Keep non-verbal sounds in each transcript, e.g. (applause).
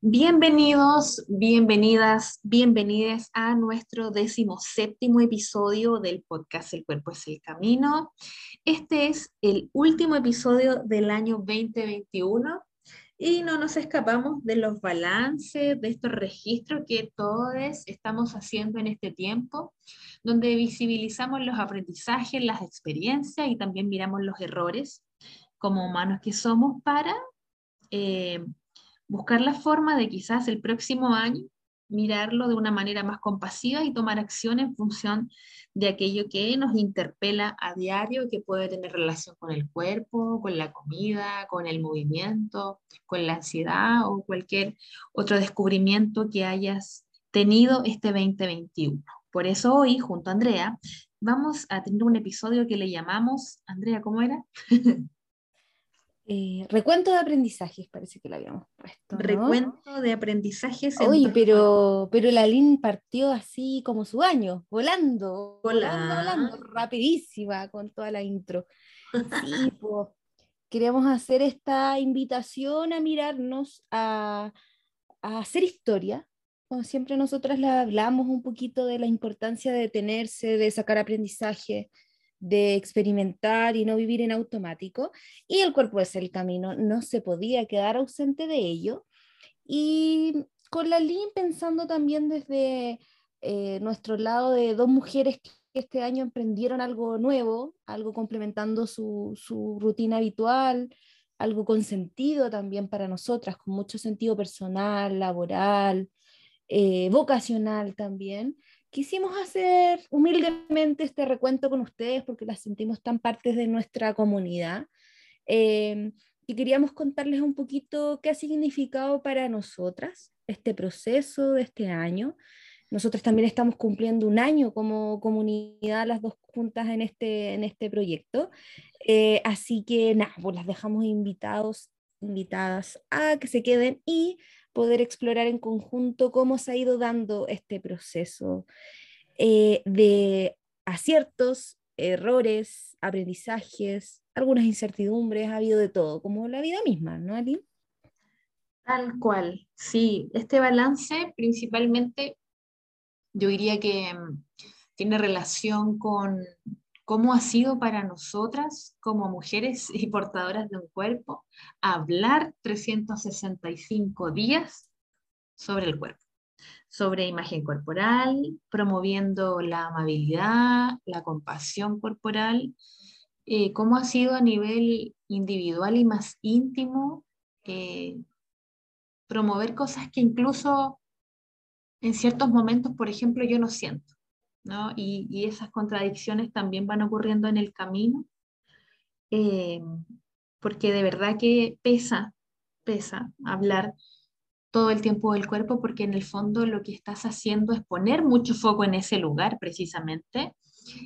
Bienvenidos, bienvenidas, bienvenidas a nuestro decimoséptimo episodio del podcast El cuerpo es el camino. Este es el último episodio del año 2021 y no nos escapamos de los balances, de estos registros que todos estamos haciendo en este tiempo, donde visibilizamos los aprendizajes, las experiencias y también miramos los errores como humanos que somos para eh, buscar la forma de quizás el próximo año mirarlo de una manera más compasiva y tomar acción en función de aquello que nos interpela a diario, que puede tener relación con el cuerpo, con la comida, con el movimiento, con la ansiedad o cualquier otro descubrimiento que hayas tenido este 2021. Por eso hoy, junto a Andrea, vamos a tener un episodio que le llamamos, Andrea, ¿cómo era? (laughs) Eh, recuento de aprendizajes, parece que lo habíamos puesto. Recuento de aprendizajes. Oye, pero, pero la Lin partió así como su año, volando, volando, volando, rapidísima con toda la intro. Sí, (laughs) pues, queríamos hacer esta invitación a mirarnos, a, a hacer historia. Como siempre nosotras la hablamos un poquito de la importancia de detenerse, de sacar aprendizaje, de experimentar y no vivir en automático, y el cuerpo es el camino, no se podía quedar ausente de ello. Y con la LIN pensando también desde eh, nuestro lado de dos mujeres que este año emprendieron algo nuevo, algo complementando su, su rutina habitual, algo con sentido también para nosotras, con mucho sentido personal, laboral, eh, vocacional también quisimos hacer humildemente este recuento con ustedes porque las sentimos tan partes de nuestra comunidad. Eh, y queríamos contarles un poquito qué ha significado para nosotras este proceso de este año. Nosotros también estamos cumpliendo un año como comunidad, las dos juntas en este, en este proyecto. Eh, así que nada, pues las dejamos invitados, invitadas a que se queden y poder explorar en conjunto cómo se ha ido dando este proceso eh, de aciertos, errores, aprendizajes, algunas incertidumbres, ha habido de todo, como la vida misma, ¿no, Ali? Tal cual, sí. Este balance principalmente, yo diría que mm, tiene relación con cómo ha sido para nosotras como mujeres y portadoras de un cuerpo hablar 365 días sobre el cuerpo, sobre imagen corporal, promoviendo la amabilidad, la compasión corporal, eh, cómo ha sido a nivel individual y más íntimo eh, promover cosas que incluso en ciertos momentos, por ejemplo, yo no siento. Y, esas contradicciones también van ocurriendo en el camino, eh, porque de verdad que pesa, pesa hablar todo el tiempo del cuerpo, porque en el fondo lo que estás haciendo es poner mucho foco en ese lugar precisamente,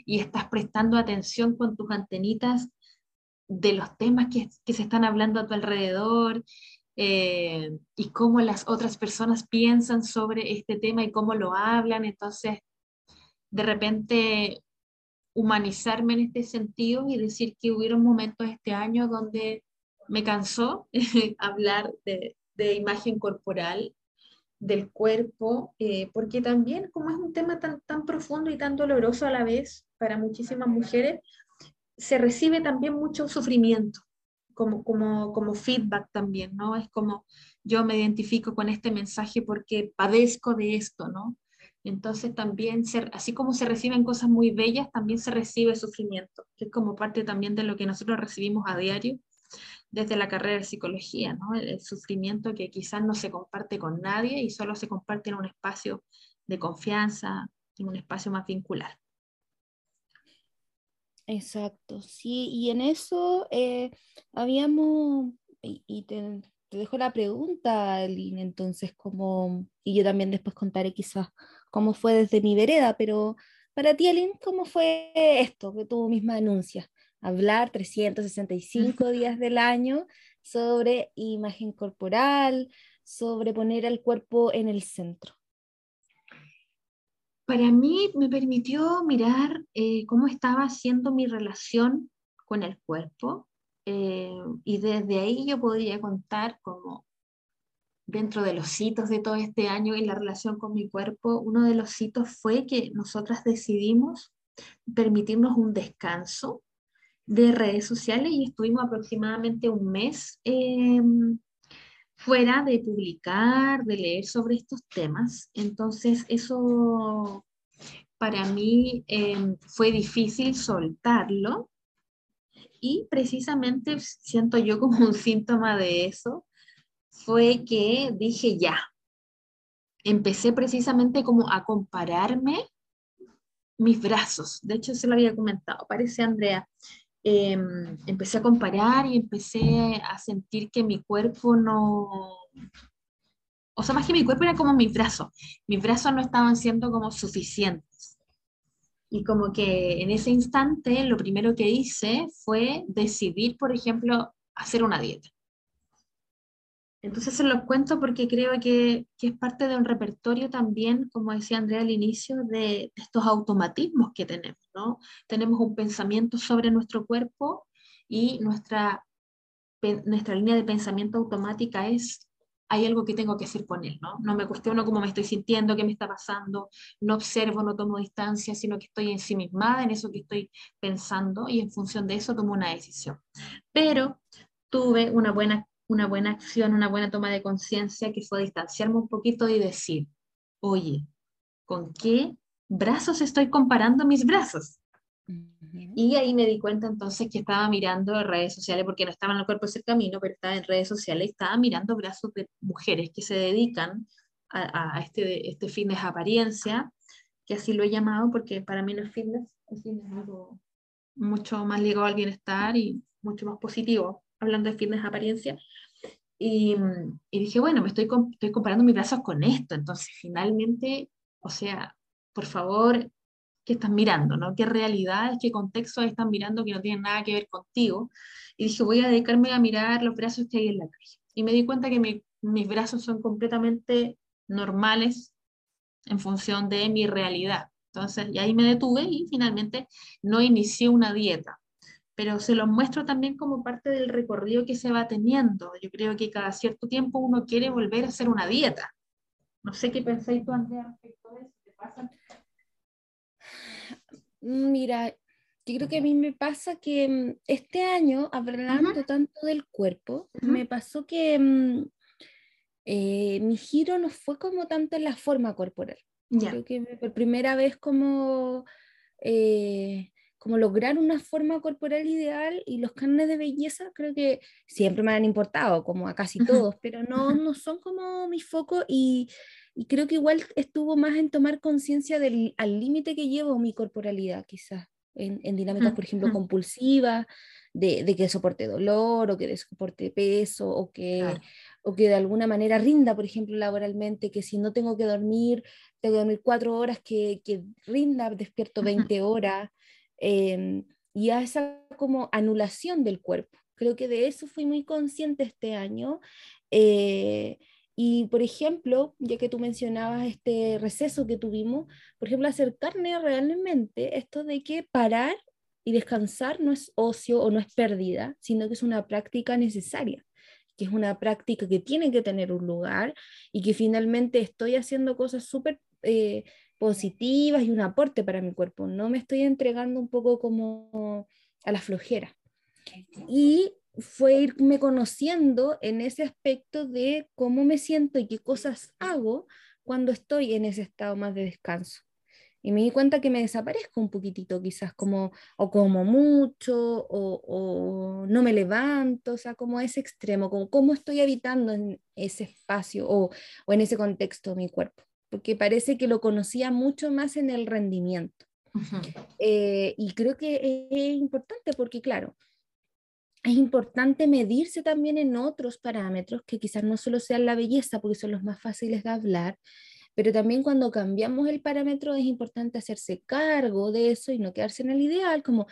y estás prestando atención con tus antenitas de los temas que, se están hablando a tu alrededor, eh, y cómo las otras personas piensan sobre este tema y cómo lo hablan. Entonces, de repente humanizarme en este sentido y decir que hubieron momentos este año donde me cansó (laughs) hablar de, imagen corporal, del cuerpo, eh, porque también como es un tema tan, tan profundo y tan doloroso a la vez para muchísimas mujeres, se recibe también mucho sufrimiento como, como, como feedback también, ¿no? Es como yo me identifico con este mensaje porque padezco de esto, ¿no? Entonces también, así como se reciben cosas muy bellas, también se recibe sufrimiento, que es como parte también de lo que nosotros recibimos a diario desde la carrera de psicología, ¿no? el, sufrimiento que quizás no se comparte con nadie y solo se comparte en un espacio de confianza, en un espacio más vincular. Exacto, sí, y en eso eh, habíamos, y, te, dejo la pregunta, Lynn, entonces, como, y yo también después contaré quizás cómo fue desde mi vereda, pero para ti, Lynn, ¿cómo fue esto que tú misma denuncias? Hablar 365 (laughs) días del año sobre imagen corporal, sobre poner al cuerpo en el centro para mí me permitió mirar eh, cómo estaba siendo mi relación con el cuerpo eh, y desde ahí yo podría contar como dentro de los hitos de todo este año en la relación con mi cuerpo, uno de los hitos fue que nosotras decidimos permitirnos un descanso de redes sociales y estuvimos aproximadamente un mes em, fuera de publicar, de leer sobre estos temas. Entonces, eso para mí em, fue difícil soltarlo y precisamente siento yo como un síntoma de eso, fue que dije ya. Empecé precisamente como a compararme mis brazos. De hecho, se lo había comentado, parece Andrea. Em, empecé a comparar y empecé a sentir que mi cuerpo no, o sea, más que mi cuerpo era como mis brazos, mis brazos no estaban siendo como suficientes. Y como que en ese instante lo primero que hice fue decidir, por ejemplo, hacer una dieta. Entonces se los cuento porque creo que, que, es parte de un repertorio también, como decía Andrea al inicio, de, estos automatismos que tenemos, ¿no? Tenemos un pensamiento sobre nuestro cuerpo y nuestra, nuestra línea de pensamiento automática es, hay algo que tengo que hacer con él, ¿no? No me cuestiono cómo me estoy sintiendo, qué me está pasando, no observo, no tomo distancia, sino que estoy ensimismada en eso que estoy pensando y en función de eso tomo una decisión. Pero tuve una buena una buena acción, una buena toma de conciencia, que fue distanciarme un poquito y decir, oye, ¿con qué brazos estoy comparando mis brazos? Y ahí me di cuenta entonces que estaba mirando redes sociales, porque no estaba en el cuerpo ese camino, pero estaba en redes sociales, estaba mirando brazos de mujeres que se dedican a, este, este fitness apariencia, que así lo he llamado, porque para mí no es fitness, es algo mucho más ligado al bienestar y mucho más positivo hablando de fitness apariencia. Y, y dije, bueno, me estoy, estoy comparando mis brazos con esto. Entonces, finalmente, o sea, por favor, ¿qué estás mirando? ¿no? ¿Qué realidades, qué contextos están mirando que no tienen nada que ver contigo? Y dije, voy a dedicarme a mirar los brazos que hay en la calle. Y me di cuenta que mi, mis brazos son completamente normales en función de mi realidad. Entonces, y ahí me detuve y finalmente no inicié una dieta pero se los muestro también como parte del recorrido que se va teniendo. Yo creo que cada cierto tiempo uno quiere volver a hacer una dieta. No sé qué pensáis tú, Andrea, respecto a eso. ¿Te pasa? Mira, yo creo que a mí me pasa que mm, este año, hablando tanto del cuerpo, me pasó que mm, eh, mi giro no fue como tanto en la forma corporal. Creo que por primera vez como... Eh, como lograr una forma corporal ideal y los carnes de belleza creo que siempre me han importado, como a casi todos, pero no, no son como mi foco y, y creo que igual estuvo más en tomar conciencia del al límite que llevo mi corporalidad quizás, en, en dinámicas, por ejemplo, compulsivas, de, de, que soporte dolor o que soporte peso o que, o que de alguna manera rinda, por ejemplo, laboralmente, que si no tengo que dormir, tengo que dormir cuatro horas, que, que rinda, despierto 20 horas. Em, y a esa como anulación del cuerpo. Creo que de eso fui muy consciente este año. Eh, y, por ejemplo, ya que tú mencionabas este receso que tuvimos, por ejemplo, acercarme realmente esto de que parar y descansar no es ocio o no es pérdida, sino que es una práctica necesaria, que es una práctica que tiene que tener un lugar y que finalmente estoy haciendo cosas súper eh, positivas y un aporte para mi cuerpo. No me estoy entregando un poco como a la flojera. Y fue irme conociendo en ese aspecto de cómo me siento y qué cosas hago cuando estoy en ese estado más de descanso. Y me di cuenta que me desaparezco un poquitito, quizás como, o como mucho, o, no me levanto, o sea, como ese extremo, como cómo estoy habitando en ese espacio o, o en ese contexto mi cuerpo porque parece que lo conocía mucho más en el rendimiento. Eh, y creo que es importante porque, claro, es importante medirse también en otros parámetros que quizás no solo sean la belleza, porque son los más fáciles de hablar, pero también cuando cambiamos el parámetro es importante hacerse cargo de eso y no quedarse en el ideal, como,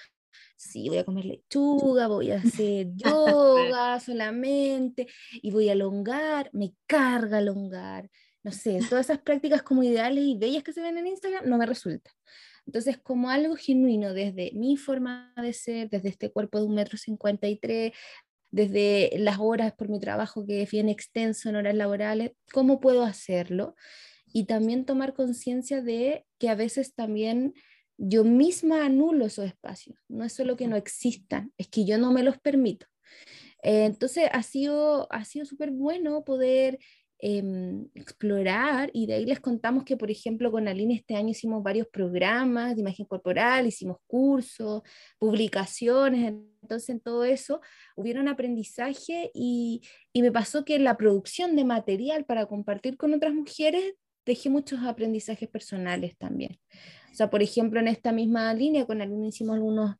sí, voy a comer lechuga, voy a hacer (laughs) yoga solamente y voy a alongar, me carga alongar, no sé, todas esas prácticas como ideales y bellas que se ven en Instagram no me resultan. Entonces, como algo genuino desde mi forma de ser, desde este cuerpo de un metro cincuenta y tres, desde las horas por mi trabajo que es bien extenso en horas laborales, ¿cómo puedo hacerlo? Y también tomar conciencia de que a veces también yo misma anulo esos espacios. No es solo que no existan, es que yo no me los permito. Eh, entonces ha sido, ha sido súper bueno poder Em, explorar y de ahí les contamos que, por ejemplo, con Aline este año hicimos varios programas de imagen corporal, hicimos cursos, publicaciones, entonces en todo eso hubieron aprendizaje y, y me pasó que en la producción de material para compartir con otras mujeres dejé muchos aprendizajes personales también. O sea, por ejemplo, en esta misma línea con Aline hicimos algunos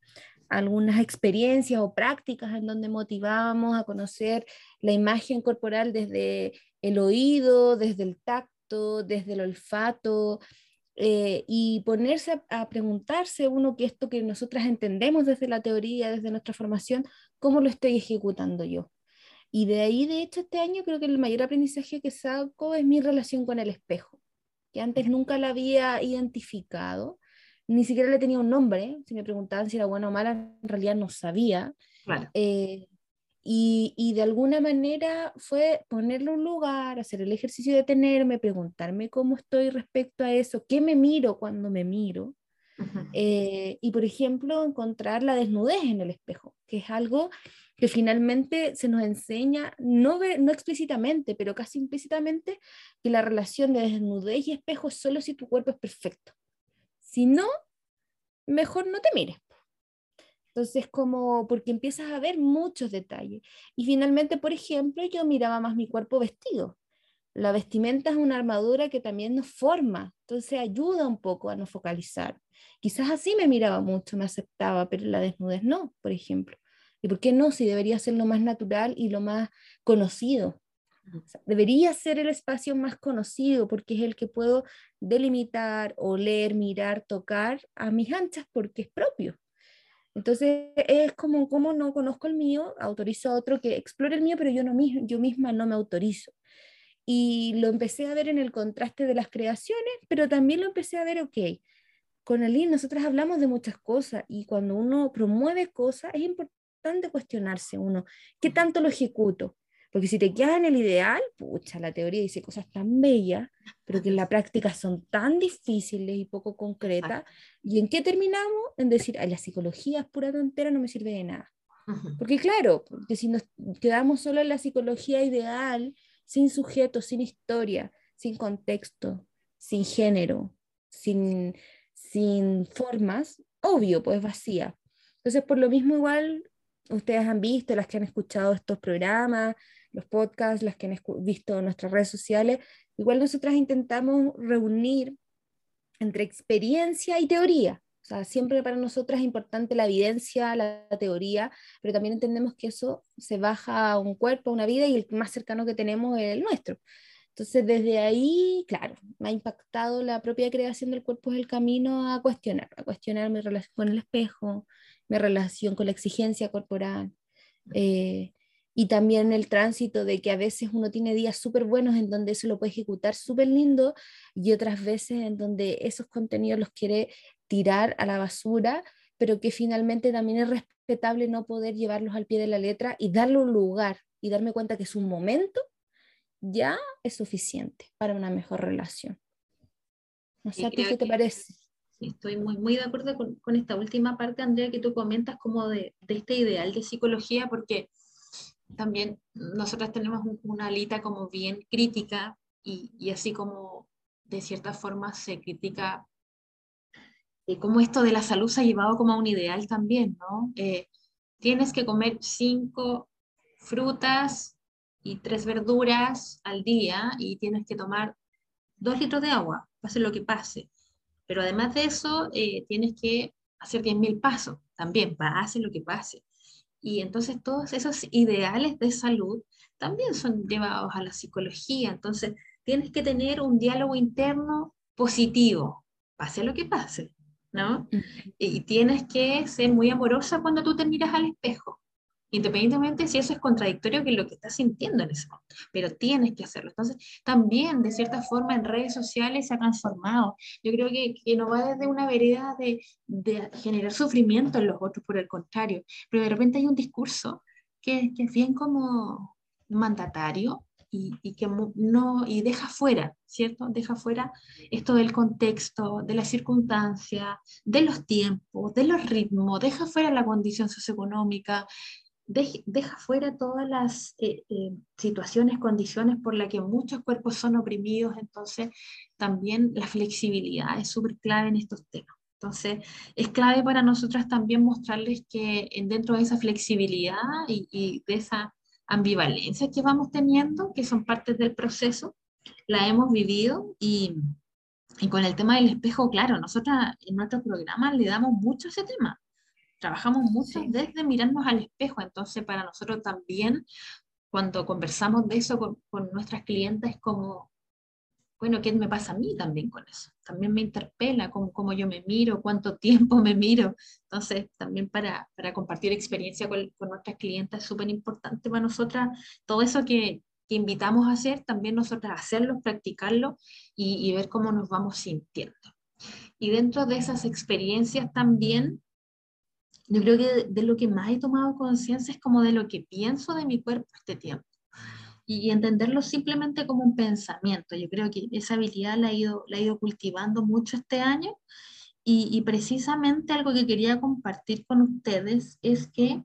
algunas experiencias o prácticas en donde motivábamos a conocer la imagen corporal desde el oído, desde el tacto, desde el olfato, eh, y ponerse a, preguntarse uno que esto que nosotras entendemos desde la teoría, desde nuestra formación, ¿cómo lo estoy ejecutando yo? Y de ahí, de hecho, este año creo que el mayor aprendizaje que saco es mi relación con el espejo, que antes nunca la había identificado, ni siquiera le tenía un nombre, si me preguntaban si era buena o mala, en realidad no sabía. Eh, y, y, de alguna manera fue ponerle un lugar, hacer el ejercicio de tenerme, preguntarme cómo estoy respecto a eso, qué me miro cuando me miro. Eh, y por ejemplo, encontrar la desnudez en el espejo, que es algo que finalmente se nos enseña, no, no explícitamente, pero casi implícitamente, que la relación de desnudez y espejo es solo si tu cuerpo es perfecto. Si no, mejor no te mires. Entonces, como porque empiezas a ver muchos detalles. Y finalmente, por ejemplo, yo miraba más mi cuerpo vestido. La vestimenta es una armadura que también nos forma, entonces ayuda un poco a no focalizar. Quizás así me miraba mucho, me aceptaba, pero la desnudez no, por ejemplo. ¿Y por qué no? Si debería ser lo más natural y lo más conocido. debería ser el espacio más conocido porque es el que puedo delimitar, oler, mirar, tocar a mis anchas porque es propio. Entonces es como, como no conozco el mío, autorizo a otro que explore el mío, pero yo, no, yo misma no me autorizo. Y lo empecé a ver en el contraste de las creaciones, pero también lo empecé a ver, ok, con Aline nosotras hablamos de muchas cosas y cuando uno promueve cosas es importante cuestionarse uno, ¿qué tanto lo ejecuto? Porque si te quedas en el ideal, pucha, la teoría dice cosas tan bellas, pero que en la práctica son tan difíciles y poco concretas. ¿Y en qué terminamos? En decir, Ay, la psicología es pura tontera, no me sirve de nada. Porque claro, porque si nos quedamos solo en la psicología ideal, sin sujeto, sin historia, sin contexto, sin género, sin, sin formas, obvio, pues vacía. Entonces, por lo mismo, igual, ustedes han visto, las que han escuchado estos programas, los podcasts, las que han visto nuestras redes sociales, igual nosotras intentamos reunir entre experiencia y teoría. O sea, siempre para nosotras es importante la evidencia, la, teoría, pero también entendemos que eso se baja a un cuerpo, a una vida, y el más cercano que tenemos es el nuestro. Entonces, desde ahí, claro, me ha impactado la propia creación del cuerpo, es el camino a cuestionar, a cuestionar mi relación con el espejo, mi relación con la exigencia corporal, eh, y también el tránsito de que a veces uno tiene días súper buenos en donde eso lo puede ejecutar súper lindo y otras veces en donde esos contenidos los quiere tirar a la basura, pero que finalmente también es respetable no poder llevarlos al pie de la letra y darle un lugar y darme cuenta que es un momento, ya es suficiente para una mejor relación. ¿qué te parece? Estoy muy, muy de acuerdo con, esta última parte, Andrea, que tú comentas como de, de este ideal de psicología, porque también nosotras tenemos una alita como bien crítica y, y así como de cierta forma se critica eh, como esto de la salud se ha llevado como a un ideal también, ¿no? Eh, tienes que comer cinco frutas y tres verduras al día y tienes que tomar dos litros de agua, pase lo que pase. Pero además de eso, eh, tienes que hacer 10.000 pasos también, pase lo que pase. Y entonces todos esos ideales de salud también son llevados a la psicología. Entonces tienes que tener un diálogo interno positivo, pase lo que pase, ¿no? Y tienes que ser muy amorosa cuando tú te miras al espejo independientemente si eso es contradictorio con lo que estás sintiendo en ese momento, pero tienes que hacerlo. Entonces, también de cierta forma en redes sociales se ha transformado. Yo creo que, que no va desde una vereda de, de, generar sufrimiento en los otros, por el contrario, pero de repente hay un discurso que, que es bien como mandatario y, y, que no, y deja fuera, ¿cierto? Deja fuera esto del contexto, de la circunstancia, de los tiempos, de los ritmos, deja fuera la condición socioeconómica, deja fuera todas las eh, eh, situaciones, condiciones por las que muchos cuerpos son oprimidos, entonces también la flexibilidad es súper clave en estos temas. Entonces, es clave para nosotras también mostrarles que dentro de esa flexibilidad y, de esa ambivalencia que vamos teniendo, que son partes del proceso, la hemos vivido y, y con el tema del espejo, claro, nosotras en nuestro programa le damos mucho a ese tema trabajamos mucho desde mirarnos al espejo, entonces para nosotros también, cuando conversamos de eso con, con nuestras clientes, es como, bueno, ¿qué me pasa a mí también con eso? También me interpela cómo, cómo yo me miro, cuánto (laughs) tiempo me miro. Entonces, también para, para compartir experiencia con, con nuestras clientes es súper importante para nosotras todo eso que, que, invitamos a hacer, también nosotras hacerlo, practicarlo y, y ver cómo nos vamos sintiendo. Y dentro de esas experiencias también yo creo que de, lo que más he tomado conciencia es como de lo que pienso de mi cuerpo este tiempo y entenderlo simplemente como un pensamiento. Yo creo que esa habilidad la he ido, la he ido cultivando mucho este año y, y, precisamente algo que quería compartir con ustedes es que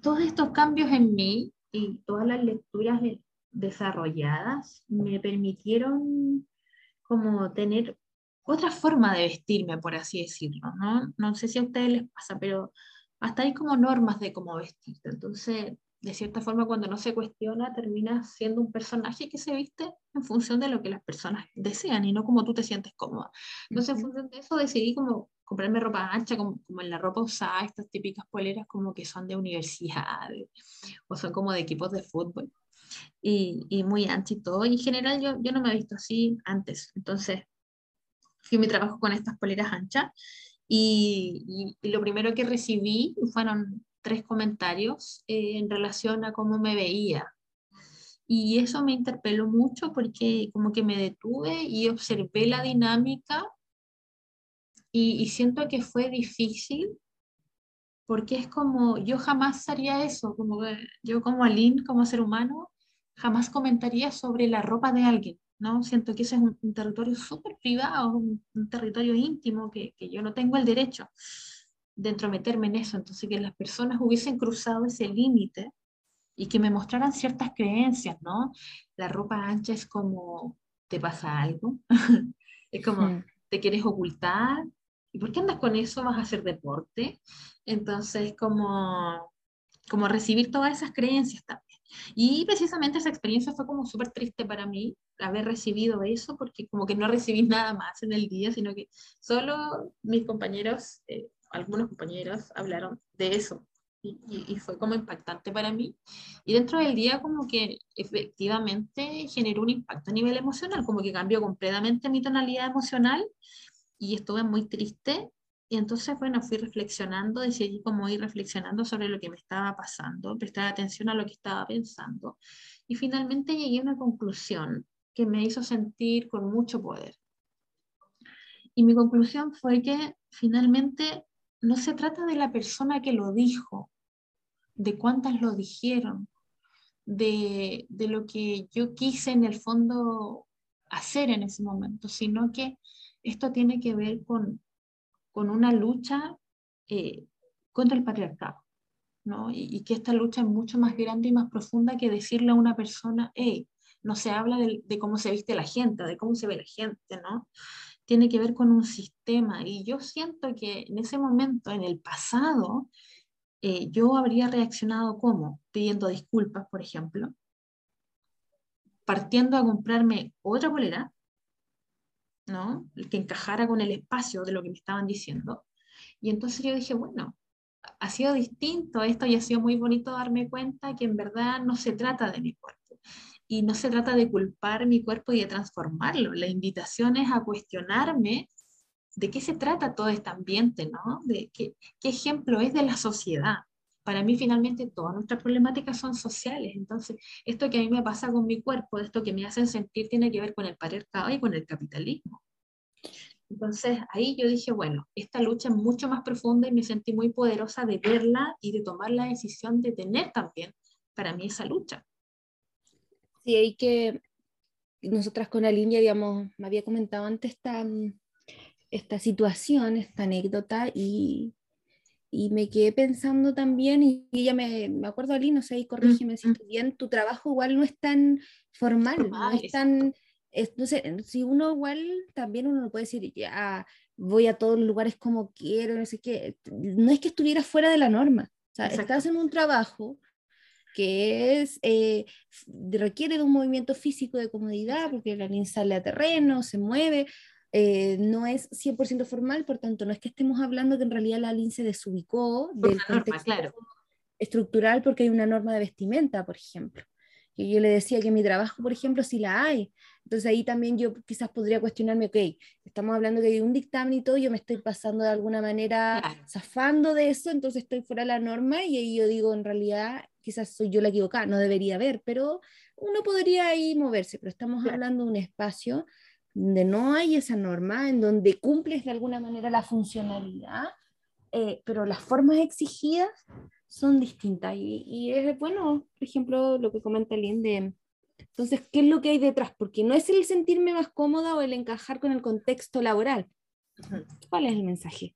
todos estos cambios en mí y todas las lecturas desarrolladas me permitieron como tener otra forma de vestirme, por así decirlo, ¿no? No sé si a ustedes les pasa, pero hasta hay como normas de cómo vestirte. Entonces, de cierta forma, cuando no se cuestiona, termina siendo un personaje que se viste en función de lo que las personas desean y no como tú te sientes cómoda. Entonces, en función de eso, decidí como comprarme ropa ancha, como, como en la ropa usada, estas típicas poleras como que son de universidad o son como de equipos de fútbol. Y, y muy ancha y todo. Y en general yo, yo no me he visto así antes. Entonces, fui mi trabajo con estas poleras anchas y, y, lo primero que recibí fueron tres comentarios eh, en relación a cómo me veía. Y eso me interpeló mucho porque como que me detuve y observé la dinámica y, y siento que fue difícil porque es como, yo jamás haría eso, como yo como Aline, como ser humano, jamás comentaría sobre la ropa de alguien. ¿No? Siento que ese es un, territorio súper privado, un, territorio íntimo que, que, yo no tengo el derecho de entrometerme en eso. Entonces, que las personas hubiesen cruzado ese límite y que me mostraran ciertas creencias, ¿no? La ropa ancha es como, ¿te pasa algo? (laughs) es como, ¿te quieres ocultar? ¿Y por qué andas con eso? ¿Vas a hacer deporte? Entonces, como, como recibir todas esas creencias también. Y precisamente esa experiencia fue como súper triste para mí, haber recibido eso, porque como que no recibí (laughs) nada más en el día, sino que solo mis compañeros, eh, algunos compañeros hablaron de eso. Y, y, fue como impactante para mí. Y dentro del día como que efectivamente generó un impacto a nivel emocional, como que cambió completamente mi tonalidad emocional y estuve muy triste y entonces, bueno, fui reflexionando, decidí como ir reflexionando sobre lo que me estaba pasando, prestar atención a lo que estaba pensando. Y finalmente llegué a una conclusión que me hizo sentir con mucho poder. Y mi conclusión fue que finalmente no se trata de la persona que lo dijo, de cuántas lo dijeron, de, de lo que yo quise en el fondo hacer en ese momento, sino que esto tiene que ver con con una lucha eh, contra el patriarcado, ¿no? Y, que esta lucha es mucho más grande y más profunda que decirle a una persona, hey, no se habla de, cómo se viste la gente, de cómo se ve la gente, ¿no? Tiene que ver con un sistema. Y yo siento que en ese momento, en el pasado, eh, yo habría reaccionado como pidiendo disculpas, por ejemplo, partiendo a comprarme otra bolera ¿no? Que encajara con el espacio de lo que me estaban diciendo. Y entonces yo dije, bueno, ha sido distinto esto y ha sido muy bonito darme cuenta que en verdad no se trata de mi cuerpo. Y no se trata de culpar mi cuerpo y de transformarlo. La invitación es a cuestionarme de qué se trata todo este ambiente, ¿no? De qué, qué ejemplo es de la sociedad. Para mí finalmente todas nuestras problemáticas son sociales. Entonces, esto que a mí me pasa con mi cuerpo, esto que me hacen sentir, tiene que ver con el patriarcado y con el capitalismo. Entonces ahí yo dije, bueno, esta lucha es mucho más profunda y me sentí muy poderosa de verla y de tomar la decisión de tener también para mí esa lucha. Sí, hay que, nosotras con la línea, digamos, me había comentado antes esta, esta situación, esta anécdota y, y me quedé pensando también, y ella me, me acuerdo, Ali, no sé, y corrígeme si estoy bien, tu trabajo igual no es tan formal, no es tan entonces, si uno igual, también uno no puede decir, ya, voy a todos los lugares como quiero, no sé qué, no es que estuviera fuera de la norma, o sea, estás en un trabajo que es, eh, requiere de un movimiento físico de comodidad, porque la sale a terreno, se mueve, eh, no es 100% formal, por tanto, no es que estemos hablando que en realidad la LIN se desubicó del contexto estructural porque hay una norma de vestimenta, por ejemplo. Y yo le decía que mi trabajo, por ejemplo, sí la hay, entonces ahí también yo quizás podría cuestionarme, ok, estamos hablando que hay un dictamen y todo, yo me estoy pasando de alguna manera zafando de eso, entonces estoy fuera de la norma y ahí yo digo, en realidad quizás soy yo la equivocada, no debería haber, pero uno podría ahí moverse, pero estamos hablando de un espacio donde no hay esa norma, en donde cumples de alguna manera la funcionalidad, eh, pero las formas exigidas son distintas. Y, y, es bueno, por ejemplo, lo que comenta Lynn de entonces, ¿qué es lo que hay detrás? Porque no es el sentirme más cómoda o el encajar con el contexto laboral. ¿Cuál es el mensaje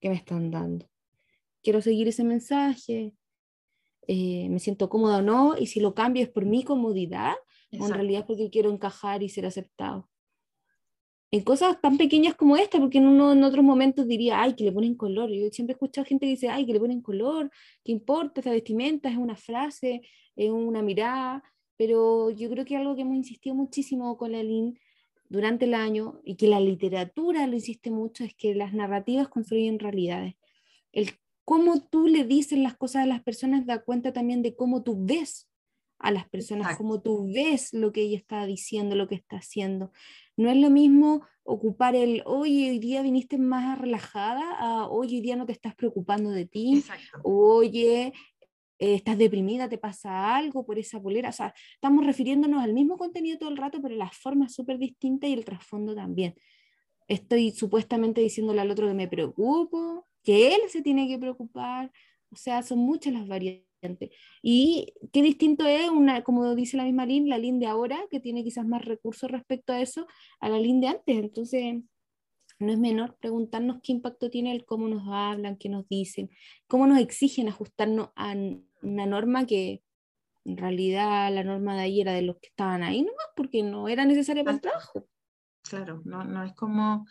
que me están dando? ¿Quiero seguir ese mensaje? Eh, ¿Me siento cómoda o no? Y si lo cambio es por mi comodidad o en realidad es porque quiero encajar y ser aceptado. En cosas tan pequeñas como esta, porque en uno en otros momentos diría, ay, que le ponen color. Yo siempre he escuchado gente que dice, ay, que le ponen color, ¿qué importa? Esa vestimenta es una frase, es una mirada pero yo creo que algo que hemos insistido muchísimo con la LIN durante el año y que la literatura lo insiste mucho es que las narrativas construyen realidades. El cómo tú le dices las cosas a las personas da cuenta también de cómo tú ves a las personas, cómo tú ves lo que ella está diciendo, lo que está haciendo. No es lo mismo ocupar el, oye, hoy día viniste más relajada, a, oye, hoy día no te estás preocupando de ti, oye, eh, estás deprimida, te pasa algo por esa polera. O sea, estamos refiriéndonos al mismo contenido todo el rato, pero la forma es súper distinta y el trasfondo también. Estoy supuestamente diciéndole al otro que me preocupo, que él se tiene que preocupar. O sea, son muchas las variantes. Y qué distinto es, una, como dice la misma Lin, la Lin de ahora, que tiene quizás más recursos respecto a eso, a la Lin de antes. Entonces, no es menor preguntarnos qué impacto tiene el cómo nos hablan, qué nos dicen, cómo nos exigen ajustarnos a una norma que en realidad la norma de ahí era de los que estaban ahí nomás, porque no era necesaria para el trabajo. Claro, no, no es como,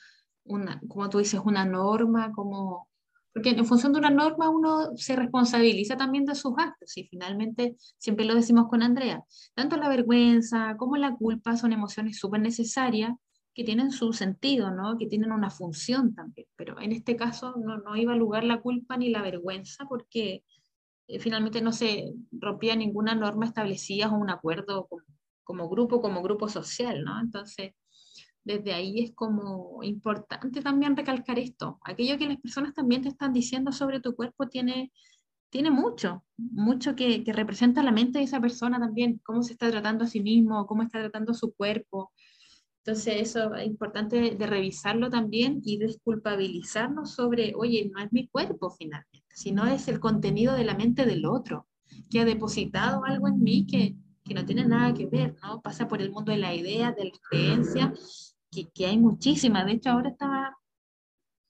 una, como tú dices, una norma, como... Porque en función de una norma uno se responsabiliza también de sus actos y finalmente, siempre lo decimos con Andrea, tanto la vergüenza como la culpa son emociones súper necesarias que tienen su sentido, ¿no? que tienen una función también. Pero en este caso no, no iba a lugar la culpa ni la vergüenza porque eh, finalmente no se rompía ninguna norma establecida o un acuerdo como, como, grupo, como grupo social. ¿no? Entonces, desde ahí es como importante también recalcar esto. Aquello que las personas también te están diciendo sobre tu cuerpo tiene, tiene mucho, mucho que, que representa la mente de esa persona también, cómo se está tratando a sí mismo, cómo está tratando su cuerpo. Entonces, eso es importante de revisarlo también y desculpabilizarnos sobre, oye, no es mi cuerpo finalmente, sino es el contenido de la mente del otro, que ha depositado algo en mí que, que no tiene nada que ver, ¿no? Pasa por el mundo de la idea, de las creencias, que, que hay muchísimas. De hecho, ahora estaba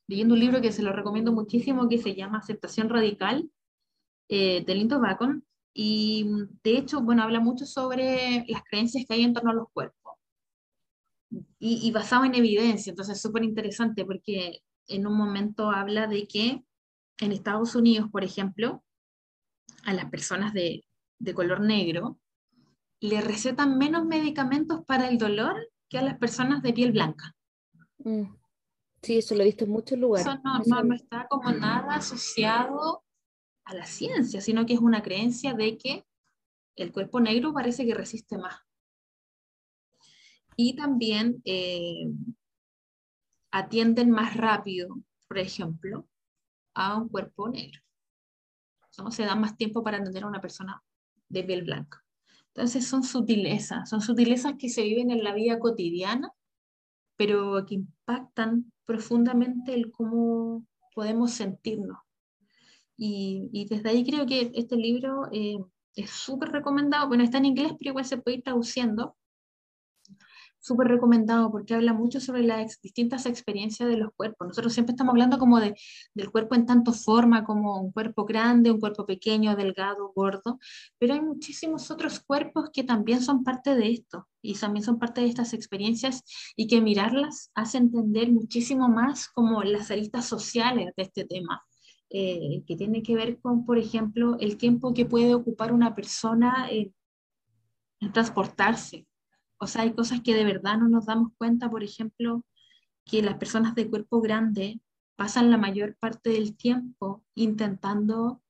leyendo un libro que se lo recomiendo muchísimo, que se llama Aceptación Radical, eh, de Linton Bacon, y de hecho, bueno, habla mucho sobre las creencias que hay en torno a los cuerpos. Y, basado en evidencia, entonces es súper interesante porque en un momento habla de que en Estados Unidos, por ejemplo, a las personas de, de color negro le recetan menos medicamentos para el dolor que a las personas de piel blanca. Mm. Sí, eso lo he visto en muchos lugares. Eso no, no, está como nada asociado a la ciencia, sino que es una creencia de que el cuerpo negro parece que resiste más. Y también eh, atienden más rápido, por ejemplo, a un cuerpo negro. ¿no? Se da más tiempo para atender a una persona de piel blanca. Entonces son sutilezas, son sutilezas que se viven en la vida cotidiana, pero que impactan profundamente el cómo podemos sentirnos. Y, desde ahí creo que este libro eh, es súper recomendado. Bueno, está en inglés, pero igual se puede ir traduciendo súper recomendado porque habla mucho sobre las distintas experiencias de los cuerpos. Nosotros siempre estamos hablando como de, del cuerpo en tanto forma, como un cuerpo grande, un cuerpo pequeño, delgado, gordo, pero hay muchísimos otros cuerpos que también son parte de esto y también son parte de estas experiencias y que mirarlas hace entender muchísimo más como las aristas sociales de este tema. Eh, que tiene que ver con, por ejemplo, el tiempo que puede ocupar una persona en transportarse, o sea, hay cosas que de verdad no nos damos cuenta, por ejemplo, que las personas de cuerpo grande pasan la mayor parte del tiempo intentando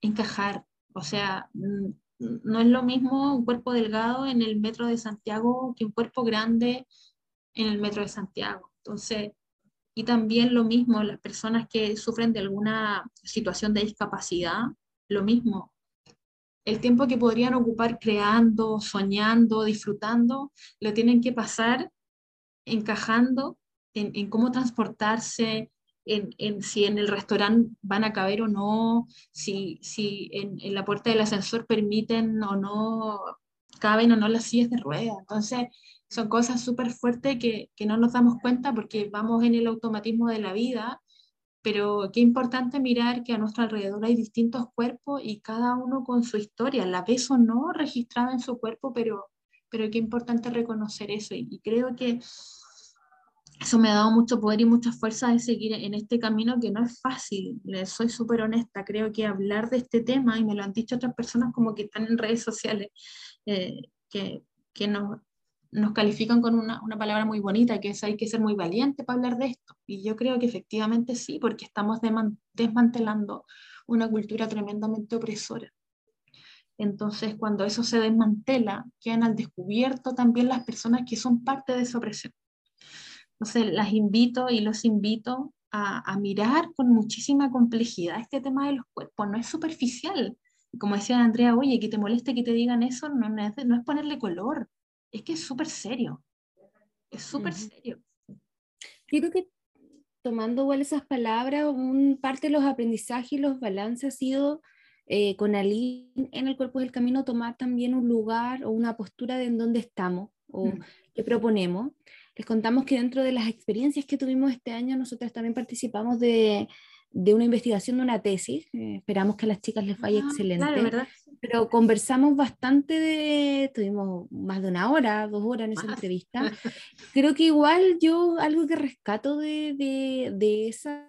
encajar. O sea, no es lo mismo un cuerpo delgado en el metro de Santiago que un cuerpo grande en el metro de Santiago. Entonces, y también lo mismo, las personas que sufren de alguna situación de discapacidad, lo mismo, el tiempo que podrían ocupar creando, soñando, disfrutando, lo tienen que pasar encajando en, cómo transportarse, en, si en el restaurante van a caber o no, si, si en, la puerta del ascensor permiten o no, caben o no las sillas de ruedas. Entonces, son cosas súper fuertes que, que no nos damos cuenta porque vamos en el automatismo de la vida pero qué importante mirar que a nuestro alrededor hay distintos cuerpos y cada uno con su historia, la peso no registrada en su cuerpo, pero, pero qué importante reconocer eso. Y, creo que eso me ha dado mucho poder y mucha fuerza de seguir en este camino que no es fácil. Les soy súper honesta. Creo que hablar de este tema, y me lo han dicho otras personas como que están en redes sociales, eh, que, que nos, nos califican con una, una, palabra muy bonita, que es hay que ser muy valiente para hablar de esto. Y yo creo que efectivamente sí, porque estamos desmantelando una cultura tremendamente opresora. Entonces, cuando eso se desmantela, quedan al descubierto también las personas que son parte de esa opresión. Entonces, las invito y los invito a, a mirar con muchísima complejidad este tema de los cuerpos. No es superficial. Como decía Andrea, oye, que te moleste que te digan eso, no, no, es, no es ponerle color es que es súper serio. Es súper serio. creo que tomando igual esas palabras, un, parte de los aprendizajes y los balances ha sido eh, con Aline en el cuerpo del camino tomar también un lugar o una postura de en dónde estamos o mm. qué proponemos. Les contamos que dentro de las experiencias que tuvimos este año, nosotras también participamos de de una investigación de una tesis. Eh, esperamos que a las chicas les vaya ah, excelente. Pero conversamos bastante de, tuvimos más de una hora, dos horas en esa entrevista. (laughs) Creo que igual yo algo que rescato de, de, de, esa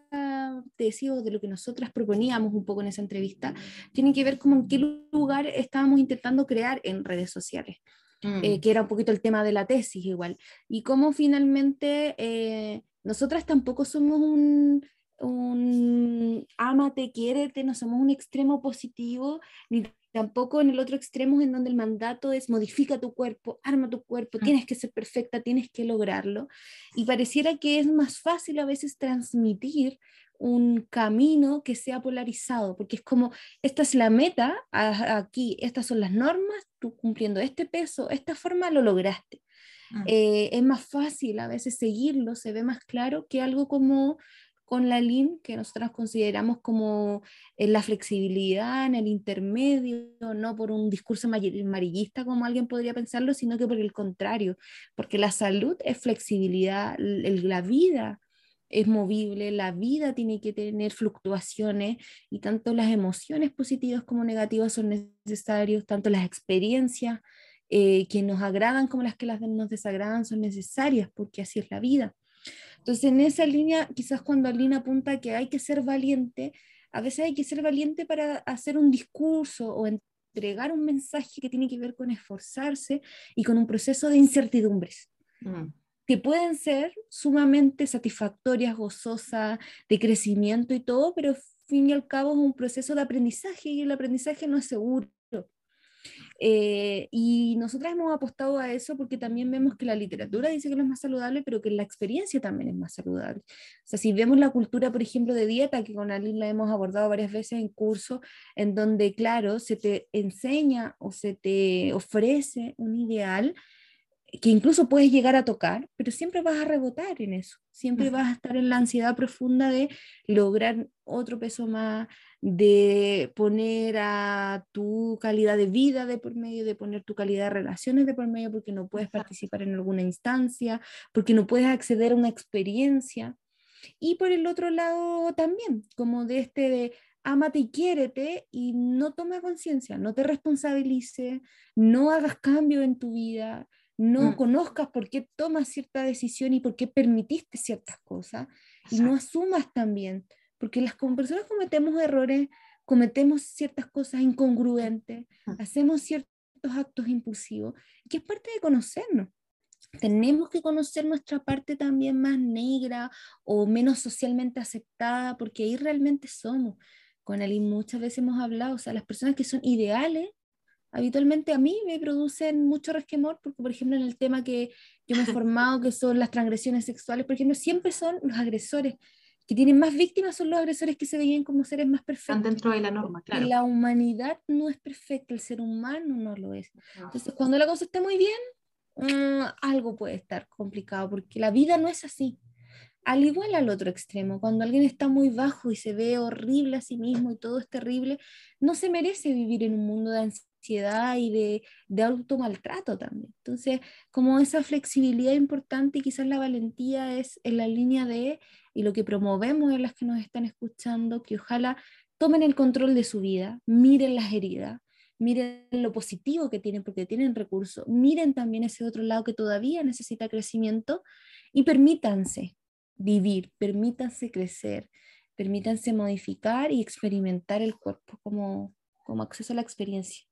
tesis o de lo que nosotras proponíamos un poco en esa entrevista, tiene que ver como en qué lugar estábamos intentando crear en redes sociales. Eh, mm. que era un poquito el tema de la tesis igual, y cómo finalmente eh, nosotras tampoco somos un, un amate, quiérete, no somos un extremo positivo, ni tampoco en el otro extremo en donde el mandato es modifica tu cuerpo, arma tu cuerpo, tienes que ser perfecta, tienes que lograrlo. Y pareciera que es más fácil a veces transmitir un camino que sea polarizado, porque es como, esta es la meta, aquí, estas son las normas, tú cumpliendo este peso, esta forma lo lograste. Mm. Eh, es más fácil a veces seguirlo, se ve más claro que algo como con la LIN, que nosotros consideramos como en la flexibilidad, en el intermedio, no por un discurso amarillista como alguien podría pensarlo, sino que por el contrario, porque la salud es flexibilidad, la vida es movible, la vida tiene que tener fluctuaciones y tanto las emociones positivas como negativas son necesarios, tanto las experiencias eh, que nos agradan como las que nos desagradan son necesarias porque así es la vida. Entonces, en esa línea, quizás cuando Alina apunta que hay que ser valiente, a veces hay que ser valiente para hacer un discurso o entregar un mensaje que tiene que ver con esforzarse y con un proceso de incertidumbres. Mm. que pueden ser sumamente satisfactorias, gozosas, de crecimiento y todo, pero fin y al cabo es un proceso de aprendizaje y el aprendizaje no es seguro. Eh, y nosotras hemos apostado a eso porque también vemos que la literatura dice que no es más saludable, pero que la experiencia también es más saludable. O sea, si vemos la cultura, por ejemplo, de dieta, que con Aline la hemos abordado varias veces en curso, en donde, claro, se te enseña o se te ofrece un ideal que incluso puedes llegar a tocar, pero siempre vas a rebotar en eso, siempre vas a estar en la ansiedad profunda de lograr otro peso más, de poner a tu calidad de vida de por medio, de poner tu calidad de relaciones de por medio, porque no puedes participar en alguna instancia, porque no puedes acceder a una experiencia. Y por el otro lado también, como de este de ámate y quiérete y no toma conciencia, no te responsabilice, no hagas cambio en tu vida, no mm. conozcas por qué tomas cierta decisión y por qué permitiste ciertas cosas y no asumas también, porque las como personas cometemos errores, cometemos ciertas cosas incongruentes, mm. hacemos ciertos actos impulsivos, que es parte de conocernos. Tenemos que conocer nuestra parte también más negra o menos socialmente aceptada, porque ahí realmente somos. Con Aline muchas veces hemos hablado, o sea, las personas que son ideales habitualmente a mí me producen mucho resquemor, porque por ejemplo en el tema que yo me he (laughs) formado, que son las transgresiones sexuales, por ejemplo, siempre son los agresores que tienen más víctimas, son los agresores que se veían como seres más perfectos. Están dentro de la norma, claro. la humanidad no es perfecta, el ser humano no lo es. Entonces, cuando la cosa está muy bien, mm, algo puede estar complicado, porque la vida no es así. Al igual al otro extremo, cuando alguien está muy bajo y se ve horrible a sí mismo y todo es terrible, no se merece vivir en un mundo de ansiedad ansiedad y de, de automaltrato también. Entonces, como esa flexibilidad importante y quizás la valentía es en la línea de, y lo que promovemos en las que nos están escuchando, que ojalá tomen el control de su vida, miren las heridas, miren lo positivo que tienen porque tienen recursos, miren también ese otro lado que todavía necesita crecimiento y permítanse vivir, permítanse crecer, permítanse modificar y experimentar el cuerpo como, como acceso a la experiencia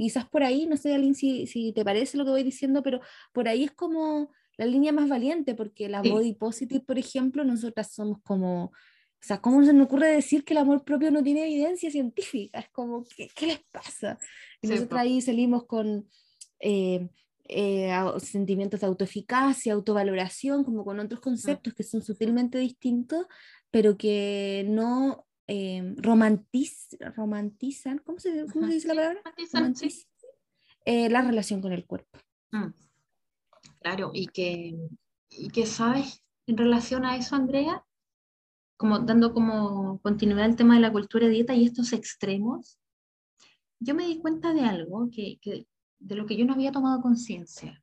quizás por ahí, no sé, Aline, si, si te parece lo que voy diciendo, pero por ahí es como la línea más valiente, porque la body positive, por ejemplo, nosotras somos como, o sea, ¿cómo se me ocurre decir que el amor propio no tiene evidencia científica? Es como, ¿qué, qué les pasa? Y nosotros ahí salimos con eh, eh, sentimientos de autoeficacia, autovaloración, como con otros conceptos que son sutilmente distintos, pero que no eh, romantizan, ¿cómo se, ¿cómo se, dice la palabra? Romantizan, eh, la relación con el cuerpo. Mm. Claro, y que, y que sabes en relación a eso, Andrea, como dando como continuidad al tema de la cultura de dieta y estos extremos, yo me di cuenta de algo que, que de lo que yo no había tomado conciencia,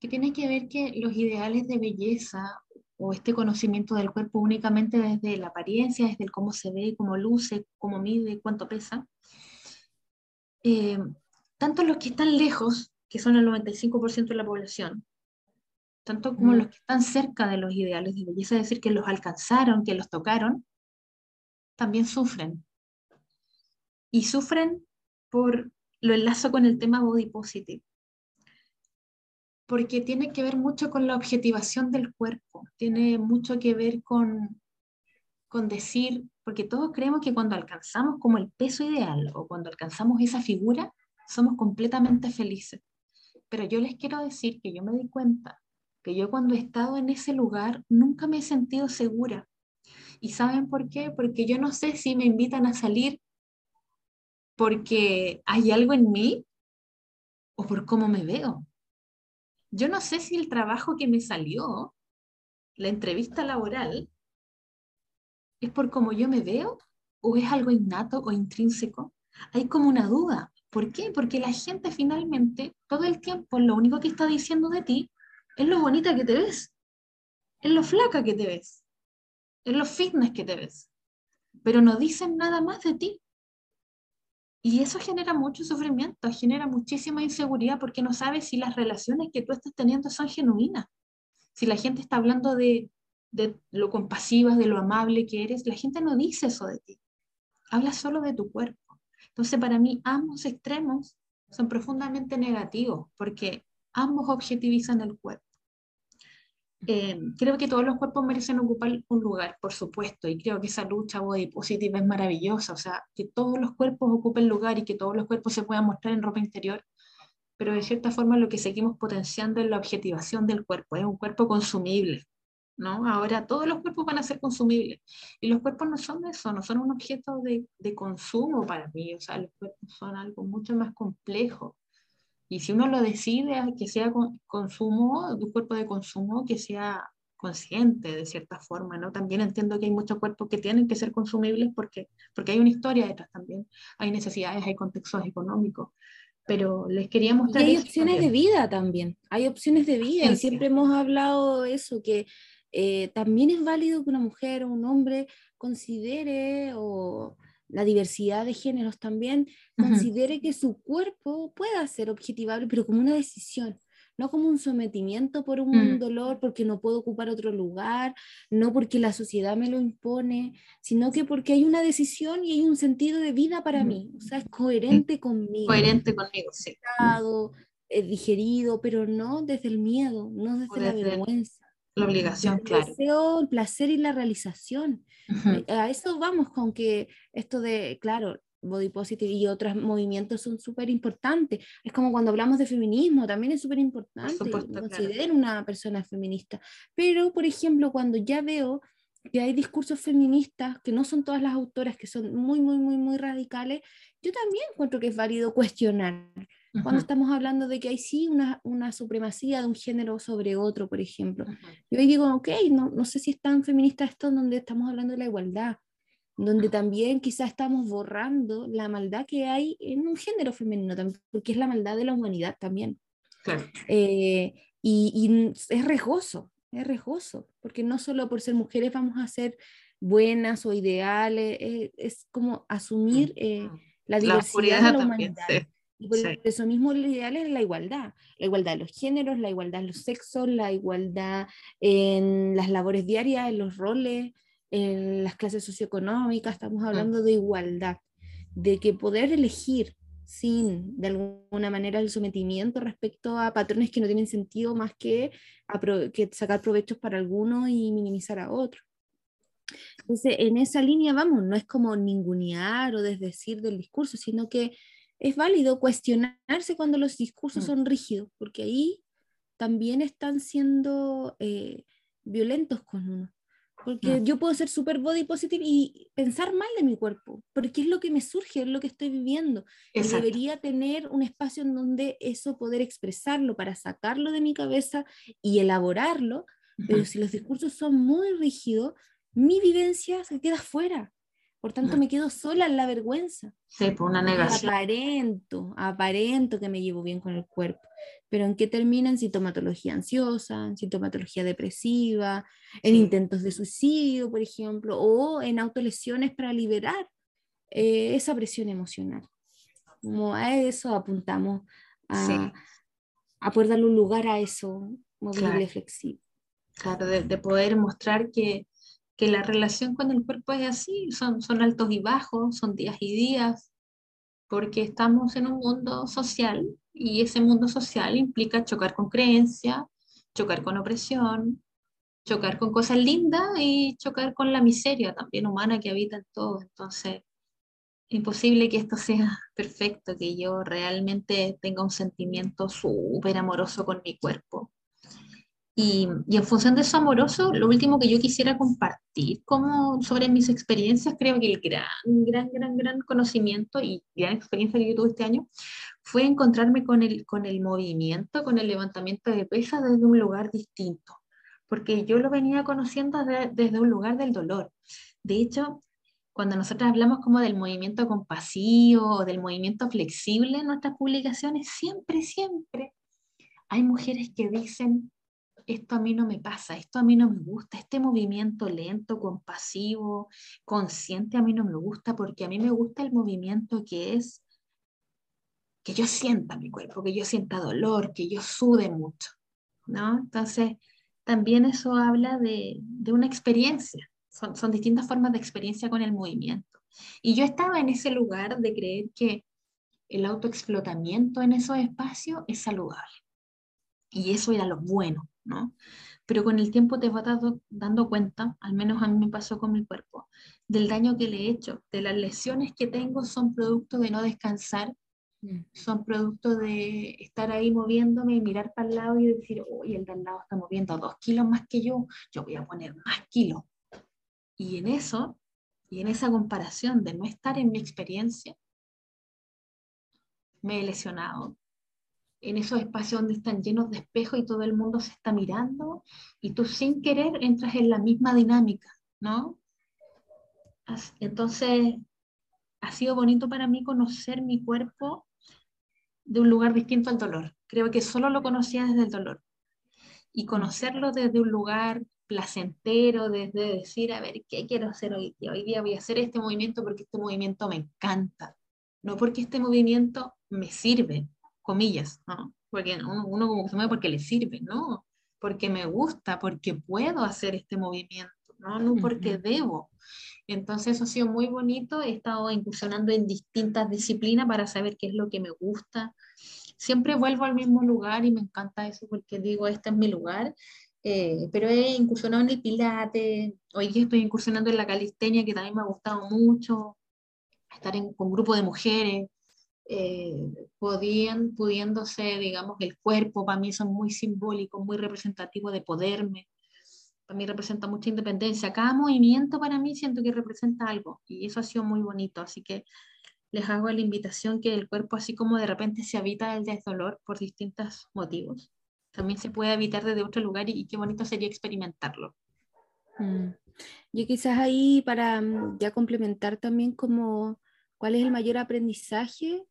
que tiene que ver que los ideales de belleza o este conocimiento del cuerpo únicamente desde la apariencia, desde el cómo se ve, cómo luce, cómo mide, cuánto pesa. Eh, tanto los que están lejos, que son el 95% de la población, tanto como los que están cerca de los ideales de belleza, es decir, que los alcanzaron, que los tocaron, también sufren. Y sufren por lo enlazo con el tema body positive porque tiene que ver mucho con la objetivación del cuerpo, tiene mucho que ver con, con decir, porque todos creemos que cuando alcanzamos como el peso ideal o cuando alcanzamos esa figura, somos completamente felices. Pero yo les quiero decir que yo me di cuenta que yo cuando he estado en ese lugar nunca me he sentido segura. ¿Y saben por qué? Porque yo no sé si me invitan a salir porque hay algo en mí o por cómo me veo yo no sé si el trabajo que me salió, la entrevista laboral, es por cómo yo me veo o es algo innato o intrínseco. Hay como una duda. ¿Por qué? Porque la gente finalmente, todo el tiempo, lo único que está diciendo de ti es lo bonita que te ves, es lo flaca que te ves, es lo fitness que te ves, pero no dicen nada más de ti. Y eso genera mucho sufrimiento, genera muchísima inseguridad porque no sabes si las relaciones que tú estás teniendo son genuinas. Si la gente está hablando de, de lo compasiva, de lo amable que eres, la gente no dice eso de ti. Habla solo de tu cuerpo. Entonces, para mí, ambos extremos son profundamente negativos porque ambos objetivizan el cuerpo. Eh, creo que todos los cuerpos merecen ocupar un lugar, por supuesto, y creo que esa lucha body positive es maravillosa, o sea, que todos los cuerpos ocupen lugar y que todos los cuerpos se puedan mostrar en ropa interior, pero de cierta forma lo que seguimos potenciando es la objetivación del cuerpo, es un cuerpo consumible, ¿no? Ahora todos los cuerpos van a ser consumibles, y los cuerpos no son eso, no son un objeto de, de consumo para mí, o sea, los cuerpos son algo mucho más complejo, y si uno lo decide, que sea consumo, un cuerpo de consumo que sea consciente de cierta forma, ¿no? También entiendo que hay muchos cuerpos que tienen que ser consumibles porque, porque hay una historia detrás también, hay necesidades, hay contextos económicos, pero les quería mostrar... Y hay opciones de vida también, hay opciones de vida y siempre hemos hablado eso, que eh, también es válido que una mujer o un hombre considere o la diversidad de géneros también, considere que su cuerpo pueda ser objetivable, pero como una decisión, no como un sometimiento por un mm. dolor, porque no puedo ocupar otro lugar, no porque la sociedad me lo impone, sino que porque hay una decisión y hay un sentido de vida para mí, o sea, es coherente conmigo. Coherente conmigo, sí. Es digerido, pero no desde el miedo, no desde, la vergüenza. La obligación, claro. El deseo, el placer y la realización. Eh, a eso vamos con que esto de, claro, body positive y otros movimientos son súper importantes. Es como cuando hablamos de feminismo, también es súper importante. Considero una persona feminista. Pero, por ejemplo, cuando ya veo que hay discursos feministas, que no son todas las autoras, que son muy, muy, muy, muy radicales, yo también encuentro que es válido cuestionar cuando estamos hablando de que hay sí una, una, supremacía de un género sobre otro, por ejemplo. Yo digo, ok, no, no sé si es tan feminista esto donde estamos hablando de la igualdad, donde también quizás estamos borrando la maldad que hay en un género femenino, porque es la maldad de la humanidad también. Claro. Eh, y, y, es riesgoso, es riesgoso, porque no solo por ser mujeres vamos a ser buenas o ideales, es, es como asumir eh, la diversidad la de la humanidad. Y por eso mismo el ideal es la igualdad, la igualdad de los géneros, la igualdad de los sexos, la igualdad en las labores diarias, en los roles, en las clases socioeconómicas, estamos mm. hablando de igualdad, de que poder elegir sin de alguna manera el sometimiento respecto a patrones que no tienen sentido más que, que sacar provechos para algunos y minimizar a otros. Entonces, en esa línea vamos, no es como ningunear o desdecir del discurso, sino que es válido cuestionarse cuando los discursos mm. son rígidos, porque ahí también están siendo eh, violentos con uno. Porque yo puedo ser super body positive y pensar mal de mi cuerpo, porque es lo que me surge, es lo que estoy viviendo. Y debería tener un espacio en donde eso poder expresarlo para sacarlo de mi cabeza y elaborarlo, pero si los discursos son muy rígidos, mi vivencia se queda fuera. Por tanto, me quedo sola en la vergüenza. Sí, por una negación. Aparento, aparento que me llevo bien con el cuerpo. Pero ¿en qué termina? En sintomatología ansiosa, en sintomatología depresiva, en intentos de suicidio, por ejemplo, o en autolesiones para liberar eh, esa presión emocional. Como a eso apuntamos, a, a poder darle un lugar a eso, movible, flexible. Claro, de poder mostrar que que la relación con el cuerpo es así, son, altos y bajos, son días y días, porque estamos en un mundo social y ese mundo social implica chocar con creencia, chocar con opresión, chocar con cosas lindas y chocar con la miseria también humana que habita en todo. Entonces, imposible que esto sea (laughs) perfecto, que yo realmente tenga un sentimiento súper amoroso con mi cuerpo. Y, en función de eso amoroso, lo último que yo quisiera compartir como sobre mis experiencias, creo que el gran, gran, gran, gran conocimiento y gran experiencia que yo tuve este año fue encontrarme con el, con el movimiento, con el levantamiento de pesas desde un lugar distinto, porque yo lo venía conociendo desde un lugar del dolor. De hecho, cuando nosotros hablamos como del movimiento compasivo o del movimiento flexible en nuestras publicaciones, siempre, siempre hay mujeres que dicen, esto a mí no me pasa, esto a mí no me gusta, este movimiento lento, compasivo, consciente a mí no me gusta porque a mí me gusta el movimiento que es que yo sienta mi cuerpo, que yo sienta dolor, que yo sude mucho, ¿no? Entonces, también eso habla de, una experiencia, son, son distintas formas de experiencia con el movimiento. Y yo estaba en ese lugar de creer que el autoexplotamiento en esos espacios es saludable. Y eso era lo bueno, pero con el tiempo te vas dando cuenta, al menos a mí me pasó con mi cuerpo, del daño que le he hecho, de las lesiones que tengo son producto de no descansar, mm. son producto de estar ahí moviéndome y mirar para el lado y decir, uy, el de al lado está moviendo dos kilos más que yo, yo voy a poner más kilos. Y en eso, y en esa comparación de no estar en mi experiencia, me he lesionado, en esos espacios donde están llenos de espejos y todo el mundo se está mirando y tú sin querer entras en la misma dinámica, ¿no? Entonces, ha sido bonito para mí conocer mi cuerpo de un lugar distinto al dolor. Creo que solo lo conocía desde el dolor. Y conocerlo desde un lugar placentero, desde decir, a ver, ¿qué quiero hacer hoy día? Hoy día voy a hacer este movimiento porque este movimiento me encanta, no porque este movimiento me sirve, comillas, ¿no? Porque uno, como que se mueve porque le sirve, ¿no? Porque me gusta, porque puedo hacer este movimiento, ¿no? No porque debo. Entonces eso ha sido muy bonito, he estado incursionando en distintas disciplinas para saber qué es lo que me gusta. Siempre vuelvo al mismo lugar y me encanta eso porque digo, este es mi lugar. Eh, pero he incursionado en el pilate, hoy estoy incursionando en la calistenia que también me ha gustado mucho, estar en, con un grupo de mujeres, eh, podían, pudiéndose, digamos, el cuerpo, para mí son muy simbólicos, muy representativos de poderme, para mí representa mucha independencia. Cada movimiento para mí siento que representa algo y eso ha sido muy bonito, así que les hago la invitación que el cuerpo, así como de repente se habita el desdolor por distintos motivos, también se puede habitar desde otro lugar y, qué bonito sería experimentarlo. Mm. Yo quizás ahí para mm, ya complementar también como cuál es el mayor aprendizaje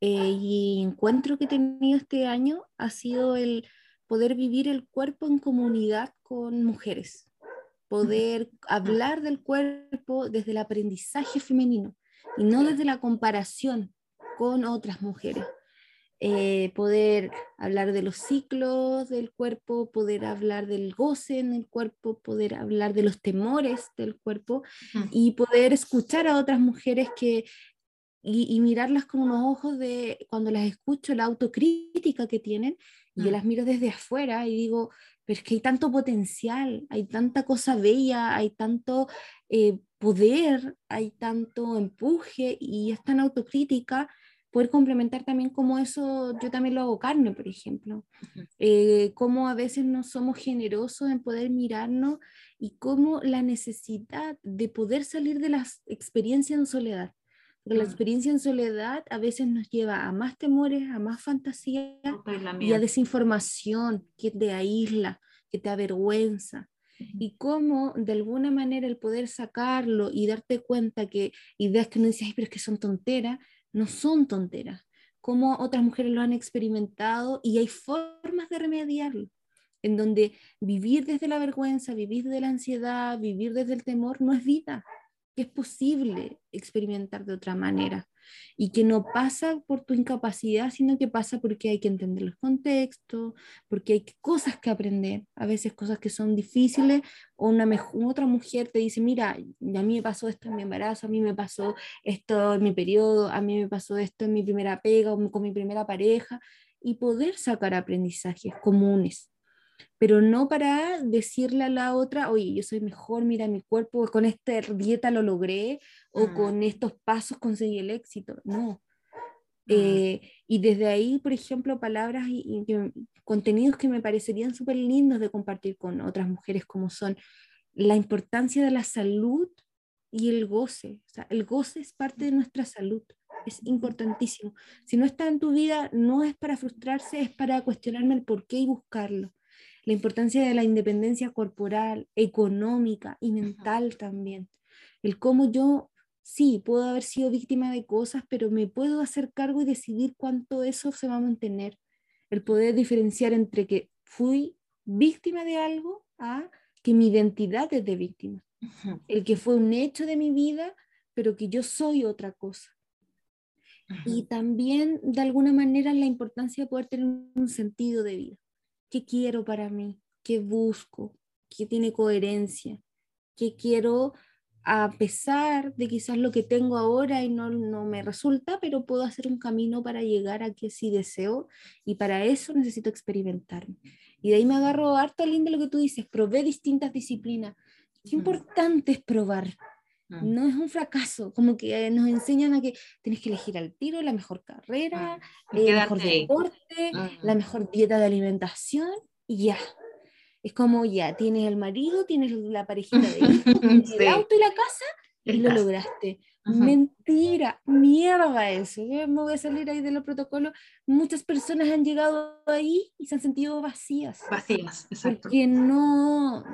eh, y encuentro que he tenido este año ha sido el poder vivir el cuerpo en comunidad con mujeres, poder hablar del cuerpo desde el aprendizaje femenino y no desde la comparación con otras mujeres. Eh, poder hablar de los ciclos del cuerpo, poder hablar del goce en el cuerpo, poder hablar de los temores del cuerpo y poder escuchar a otras mujeres que y, mirarlas con unos ojos de, cuando las escucho, la autocrítica que tienen, y yo mm. las miro desde afuera y digo, pero es que hay tanto potencial, hay tanta cosa bella, hay tanto eh, poder, hay tanto empuje y es tan autocrítica, poder complementar también como eso, yo también lo hago carne, por ejemplo, eh, cómo a veces no somos generosos en poder mirarnos y cómo la necesidad de poder salir de las experiencias en soledad porque la experiencia en soledad a veces nos lleva a más temores, a más fantasía y a desinformación que te aísla, que te avergüenza. Y cómo de alguna manera el poder sacarlo y darte cuenta que ideas que no dices, pero es que son tonteras, no son tonteras. Cómo otras mujeres lo han experimentado y hay formas de remediarlo en donde vivir desde la vergüenza, vivir desde la ansiedad, vivir desde el temor no es vida, que es posible experimentar de otra manera y que no pasa por tu incapacidad, sino que pasa porque hay que entender los contextos, porque hay cosas que aprender, a veces cosas que son difíciles, o una otra mujer te dice, mira, a mí me pasó esto en mi embarazo, a mí me pasó esto en mi periodo, a mí me pasó esto en mi primera pega o con mi primera pareja, y poder sacar aprendizajes comunes pero no para decirle a la otra, oye, yo soy mejor, mira mi cuerpo, con esta dieta lo logré, o mm. con estos pasos conseguí el éxito, no. Mm. Eh, y desde ahí, por ejemplo, palabras y, contenidos que me parecerían súper lindos de compartir con otras mujeres, como son la importancia de la salud y el goce. O sea, el goce es parte de nuestra salud, es importantísimo. Si no está en tu vida, no es para frustrarse, es para cuestionarme el por qué y buscarlo la importancia de la independencia corporal, económica y mental también. El cómo yo, sí, puedo haber sido víctima de cosas, pero me puedo hacer cargo y decidir cuánto eso se va a mantener. El poder diferenciar entre que fui víctima de algo a que mi identidad es de víctima. El que fue un hecho de mi vida, pero que yo soy otra cosa. Y también, de alguna manera, la importancia de poder tener un sentido de vida qué quiero para mí, qué busco, qué tiene coherencia, qué quiero a pesar de quizás lo que tengo ahora y no, no me resulta, pero puedo hacer un camino para llegar a que sí deseo y para eso necesito experimentarme. Y de ahí me agarro harto lindo lo que tú dices, probé distintas disciplinas. Qué importante es probar. Mm. No es un fracaso, como que nos enseñan a que tienes que elegir al tiro la mejor carrera, mm. el mejor deporte, la mm. mejor dieta de alimentación y ya. Es como ya, tienes el marido, tienes la parejita de hijos, (laughs) el auto y la casa y lo lograste. Mentira, mierda eso. Yo me voy a salir ahí de los protocolos. Muchas personas han llegado ahí y se han sentido vacías. Vacías, exacto. Porque no,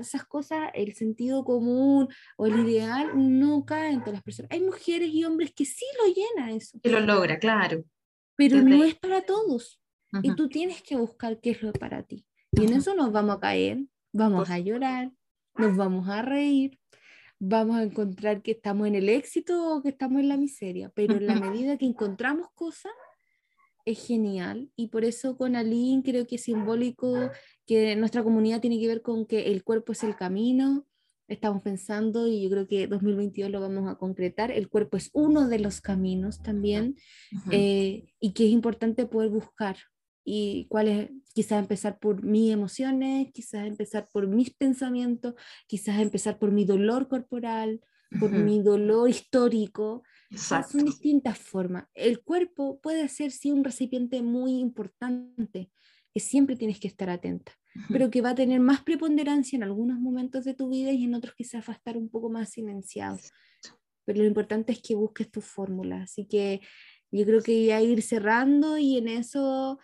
esas cosas, el sentido común o el ideal no caen en todas las personas. Hay mujeres y hombres que sí lo llena eso. Que lo logra, claro. Pero no es para todos. Y tú tienes que buscar qué es lo para ti. Y en eso nos vamos a caer, vamos a llorar, nos vamos a reír, vamos a encontrar que estamos en el éxito o que estamos en la miseria, pero en la medida que encontramos cosas, es genial. Y por eso con Aline creo que es simbólico que nuestra comunidad tiene que ver con que el cuerpo es el camino, estamos pensando y yo creo que 2022 lo vamos a concretar, el cuerpo es uno de los caminos también eh, y que es importante poder buscar y cuál es, quizás empezar por mis emociones, quizás empezar por mis pensamientos, quizás empezar por mi dolor corporal, por mi dolor histórico. Son distintas formas. El cuerpo puede ser sí un recipiente muy importante, que siempre tienes que estar atenta, pero que va a tener más preponderancia en algunos momentos de tu vida y en otros quizás va a estar un poco más silenciado. Pero lo importante es que busques tu fórmula. Así que yo creo que ya ir cerrando y en eso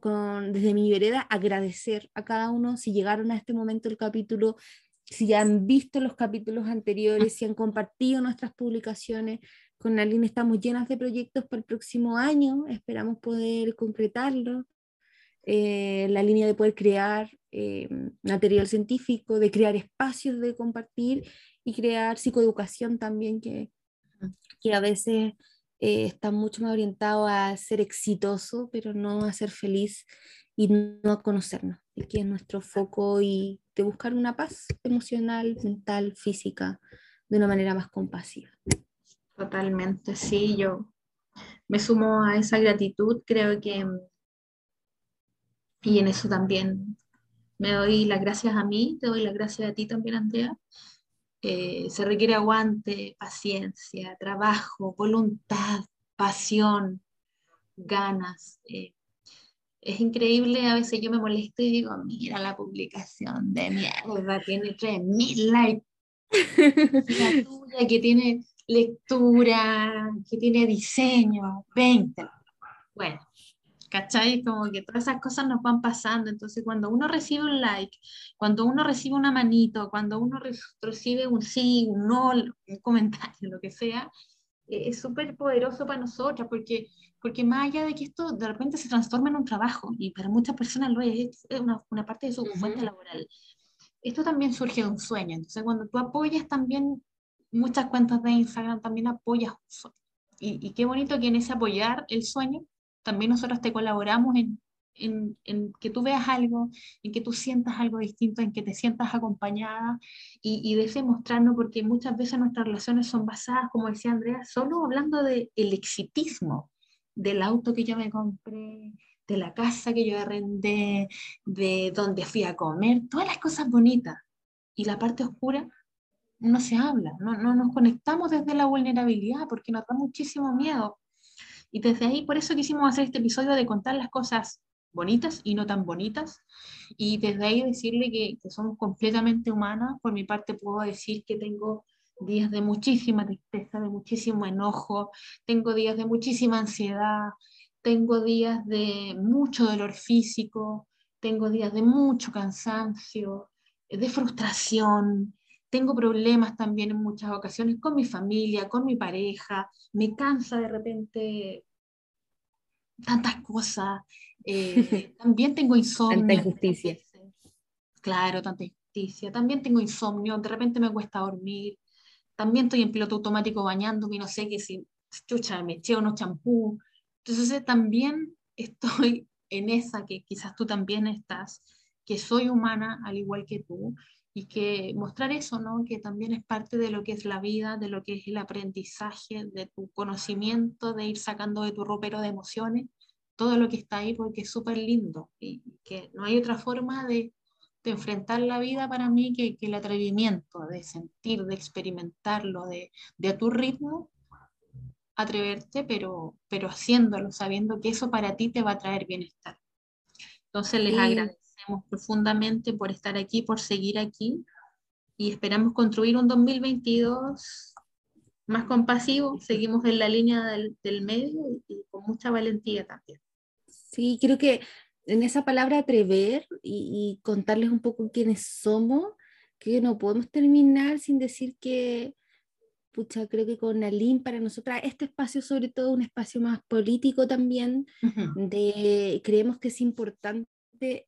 con, desde mi vereda agradecer a cada uno si llegaron a este momento del capítulo, si han visto los capítulos anteriores, si han compartido nuestras publicaciones. Con Aline estamos llenas de proyectos para el próximo año, esperamos poder concretarlo. Eh, la línea de poder crear eh, material científico, de crear espacios de compartir y crear psicoeducación también, que, que a veces eh, está mucho más orientado a ser exitoso, pero no a ser feliz y no a conocernos, que es nuestro foco y de buscar una paz emocional, mental, física, de una manera más compasiva. Totalmente, sí, yo me sumo a esa gratitud, creo que, y en eso también me doy las gracias a mí, te doy las gracias a ti también, Andrea, eh, se requiere aguante, paciencia, trabajo, voluntad, pasión, ganas. Eh, es increíble, a veces yo me molesto y digo, mira la publicación de mierda, tiene 3.000 likes. La (laughs) tuya que tiene lectura, que tiene diseño, 20. Bueno, ¿cachai? Como que todas esas cosas nos van pasando. Entonces, cuando uno recibe un like, cuando uno recibe una manito, cuando uno recibe un sí, un no, un comentario, lo que sea, eh, es súper poderoso para nosotras, porque, porque más allá de que esto de repente se transforma en un trabajo, y para muchas personas lo es, es una, una parte de su fuente laboral, esto también surge de un sueño. Entonces, cuando tú apoyas también muchas cuentas de Instagram, también apoyas un sueño. Y, y qué bonito que en ese apoyar el sueño también nosotros te colaboramos en, en, en, que tú veas algo, en que tú sientas algo distinto, en que te sientas acompañada y, y de mostrarnos, porque muchas veces nuestras relaciones son basadas, como decía Andrea, solo hablando del el exitismo, del auto que yo me compré, de la casa que yo arrendé, de dónde fui a comer, todas las cosas bonitas. Y la parte oscura no se habla, no, no nos conectamos desde la vulnerabilidad porque nos da muchísimo miedo y desde ahí, por eso quisimos hacer este episodio de contar las cosas bonitas y no tan bonitas. Y desde ahí decirle que, que somos completamente humanas. Por mi parte puedo decir que tengo días de muchísima tristeza, de muchísimo enojo, tengo días de muchísima ansiedad, tengo días de mucho dolor físico, tengo días de mucho cansancio, de frustración, tengo problemas también en muchas ocasiones con mi familia, con mi pareja, me cansa de repente tantas cosas. Eh, (laughs) también tengo insomnio. Tanta injusticia. Claro, tanta injusticia. También tengo insomnio, de repente me cuesta dormir. También estoy en piloto automático bañándome, no sé qué si, chucha, me eché no champú. Entonces también (laughs) estoy en esa que quizás tú también estás, que soy humana al igual que tú y que mostrar eso, ¿no? que también es parte de lo que es la vida, de lo que es el aprendizaje, de tu conocimiento, de ir sacando de tu ropero de emociones todo lo que está ahí porque es súper lindo y que no hay otra forma de, de, enfrentar la vida para mí que, que, el atrevimiento, de sentir, de experimentarlo, de, de a tu ritmo, atreverte, pero, pero haciéndolo, sabiendo que eso para ti te va a traer bienestar. Entonces les agradecemos profundamente por estar aquí, por seguir aquí y esperamos construir un 2022 más compasivo. Seguimos en la línea del, del medio y, con mucha valentía también. Sí, creo que en esa palabra atrever y, y contarles un poco quiénes somos, que no podemos terminar sin decir que, pucha, creo que con Aline para nosotras este espacio sobre todo un espacio más político también, de creemos que es importante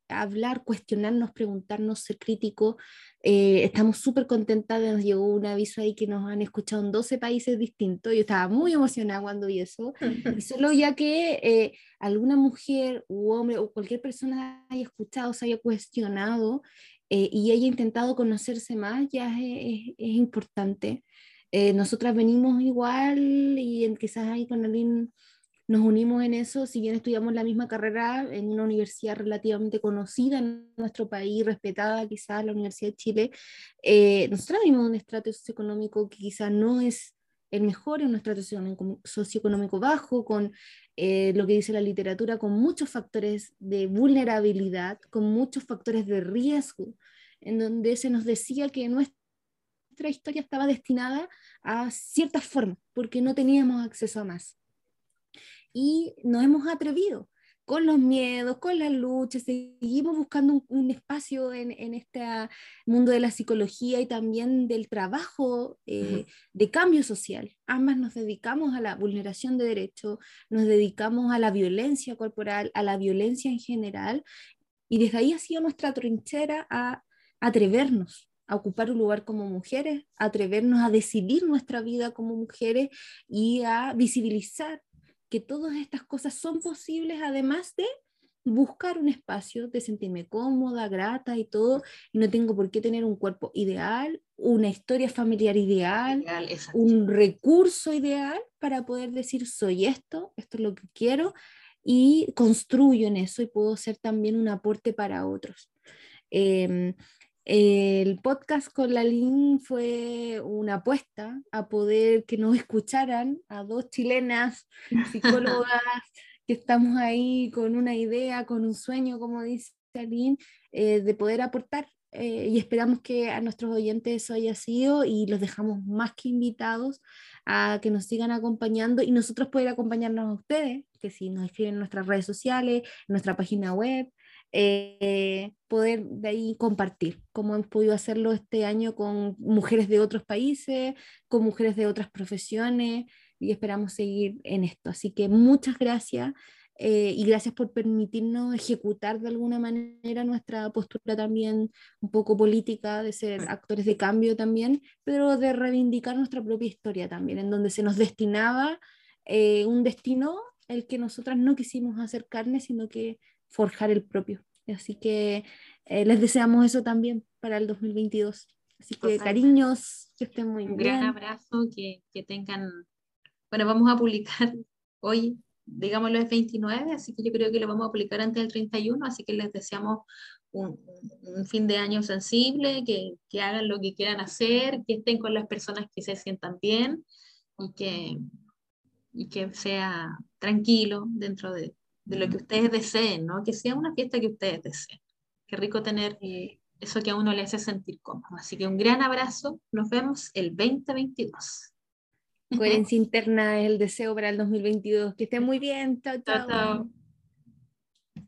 hablar, cuestionarnos, preguntarnos, ser crítico. Eh, estamos súper contentas, nos llegó un aviso ahí que nos han escuchado en 12 países distintos. Yo estaba muy emocionada cuando vi eso. y (laughs) solo ya que eh, alguna mujer u hombre o cualquier persona haya escuchado, se haya cuestionado eh, y haya intentado conocerse más, ya es, es, importante. nosotras venimos igual y quizás ahí con alguien nos unimos en eso, si bien estudiamos la misma carrera en una universidad relativamente conocida en nuestro país, respetada quizás, la Universidad de Chile, eh, nosotros vimos un estrato socioeconómico que quizás no es el mejor, en un estrato socioeconómico bajo, con eh, lo que dice la literatura, con muchos factores de vulnerabilidad, con muchos factores de riesgo, en donde se nos decía que nuestra historia estaba destinada a cierta forma, porque no teníamos acceso a más y nos hemos atrevido con los miedos, con las luchas, seguimos buscando un, espacio en, en, este mundo de la psicología y también del trabajo eh, de cambio social. Ambas nos dedicamos a la vulneración de derechos, nos dedicamos a la violencia corporal, a la violencia en general, y desde ahí ha sido nuestra trinchera a atrevernos a ocupar un lugar como mujeres, a atrevernos a decidir nuestra vida como mujeres y a visibilizar que todas estas cosas son posibles además de buscar un espacio de sentirme cómoda, grata y todo, y no tengo por qué tener un cuerpo ideal, una historia familiar ideal, un recurso ideal para poder decir soy esto, esto es lo que quiero, y construyo en eso y puedo ser también un aporte para otros. Em, el podcast con la LIN fue una apuesta a poder que nos escucharan a dos chilenas psicólogas (laughs) que estamos ahí con una idea, con un sueño, como dice Aline, eh, de poder aportar. Eh, y esperamos que a nuestros oyentes eso haya sido y los dejamos más que invitados a que nos sigan acompañando y nosotros poder acompañarnos a ustedes, que si nos escriben en nuestras redes sociales, en nuestra página web, eh, poder de ahí compartir, como hemos podido hacerlo este año con mujeres de otros países, con mujeres de otras profesiones, y esperamos seguir en esto. Así que muchas gracias. Eh, y gracias por permitirnos ejecutar de alguna manera nuestra postura también un poco política, de ser actores de cambio también, pero de reivindicar nuestra propia historia también, en donde se nos destinaba eh, un destino el que nosotras no quisimos hacer carne, sino que forjar el propio. Así que eh, les deseamos eso también para el 2022. Así que cariños, que estén muy bien. Un gran abrazo, que, que, tengan, bueno, vamos a publicar (laughs) hoy, digámoslo es 29, así que yo creo que lo vamos a publicar antes del 31, así que les deseamos un, un fin de año sensible, que, que, hagan lo que quieran hacer, que estén con las personas que se sientan bien y que, y que sea tranquilo dentro de, de lo que ustedes deseen, ¿no? Que sea una fiesta que ustedes deseen. Qué rico tener eso que a uno le hace sentir cómodo. Así que un gran abrazo. Nos vemos el 2022. Coherencia (laughs) interna es el deseo para el 2022. Que estén muy bien. chao. chao. chao.